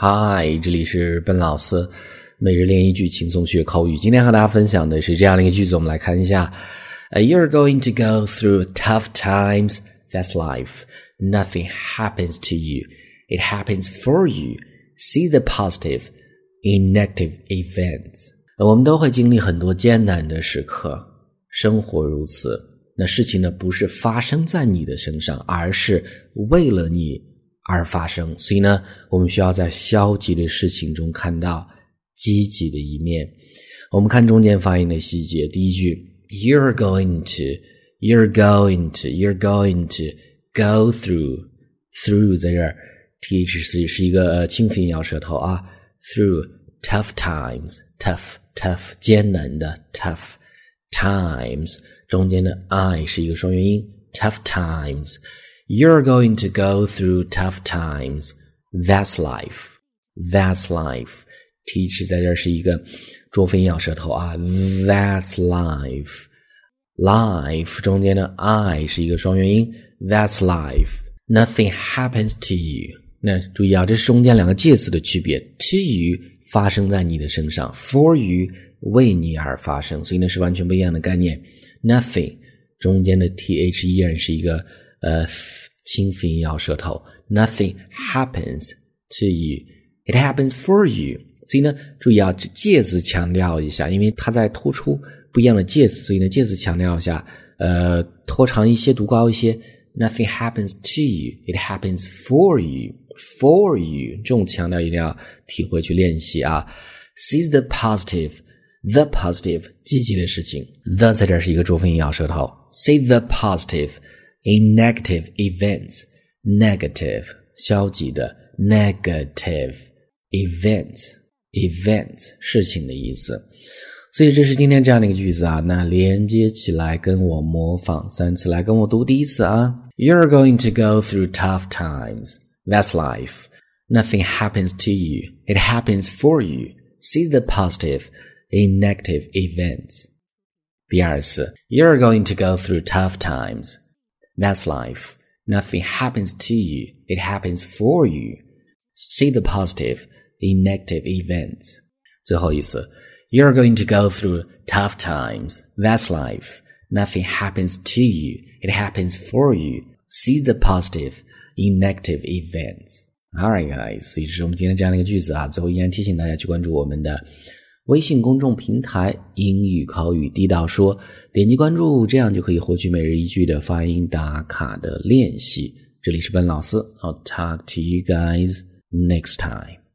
嗨，这里是笨老师每日练一句轻松学口语。今天和大家分享的是这样的一个句子，我们来看一下：You're going to go through tough times. That's life. Nothing happens to you. It happens for you. See the positive in negative events. 我们都会经历很多艰难的时刻，生活如此。那事情呢，不是发生在你的身上，而是为了你。而发生，所以呢，我们需要在消极的事情中看到积极的一面。我们看中间发音的细节，第一句，You're going to，You're going to，You're going to go through，through 在这儿，th 是是一个清辅音咬舌头啊，through tough times，tough tough 艰难的 tough times，中间的 i 是一个双元音，tough times。You're going to go through tough times. That's life. That's life. Teach 在这是一个浊辅音咬舌头啊。That's life. Life 中间的 i 是一个双元音。That's life. Nothing happens to you. 那注意啊，这是中间两个介词的区别。To you 发生在你的身上，for you 为你而发生，所以呢是完全不一样的概念。Nothing 中间的 th 依然是一个。 呃轻轻一咬舌头，nothing happens to you. It happens for you。所以呢，注意啊，介词强调一下，因为它在突出不一样的介词，所以呢，介词强调一下，呃，拖长一些，读高一些。Nothing happens to you, it happens for you, for you。这种强调一定要体会去练习啊。Seize the positive, the positive，积极的事情。The 在这是一个浊辅音咬舌头。Say the positive。in negative events, negative 消极的 negative events events 事情的意思。所以这是今天这样的一个句子啊，那连接起来跟我模仿三次，来跟我读第一次啊。You're going to go through tough times. That's life. Nothing happens to you. It happens for you. See the positive in negative events. 第二次，You're going to go through tough times. That's life. Nothing happens to you. It happens for you. See the positive in negative events. 最后一次, you're going to go through tough times. That's life. Nothing happens to you. It happens for you. See the positive in negative events. Alright, guys，所以这是我们今天这样的一个句子啊。最后依然提醒大家去关注我们的 微信公众平台“英语口语地道说”，点击关注，这样就可以获取每日一句的发音打卡的练习。这里是本老师，I'll talk to you guys next time.